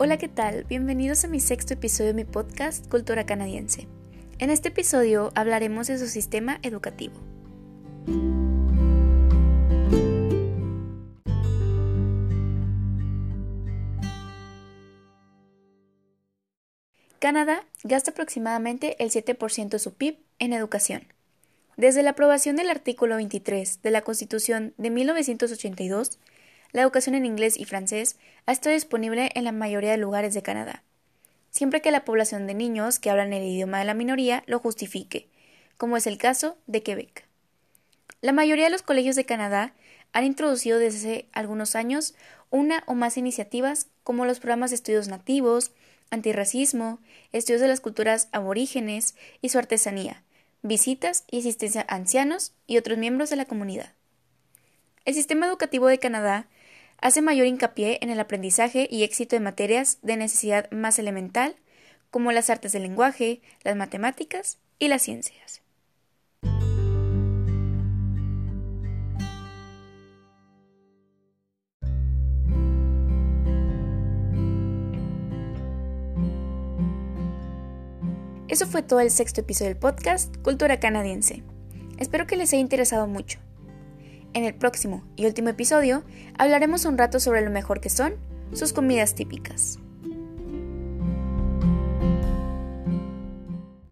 Hola, ¿qué tal? Bienvenidos a mi sexto episodio de mi podcast Cultura Canadiense. En este episodio hablaremos de su sistema educativo. Canadá gasta aproximadamente el 7% de su PIB en educación. Desde la aprobación del artículo 23 de la Constitución de 1982, la educación en inglés y francés ha estado disponible en la mayoría de lugares de Canadá, siempre que la población de niños que hablan el idioma de la minoría lo justifique, como es el caso de Quebec. La mayoría de los colegios de Canadá han introducido desde algunos años una o más iniciativas como los programas de estudios nativos, antirracismo, estudios de las culturas aborígenes y su artesanía, visitas y asistencia a ancianos y otros miembros de la comunidad. El sistema educativo de Canadá hace mayor hincapié en el aprendizaje y éxito de materias de necesidad más elemental, como las artes del lenguaje, las matemáticas y las ciencias. Eso fue todo el sexto episodio del podcast Cultura Canadiense. Espero que les haya interesado mucho. En el próximo y último episodio hablaremos un rato sobre lo mejor que son sus comidas típicas.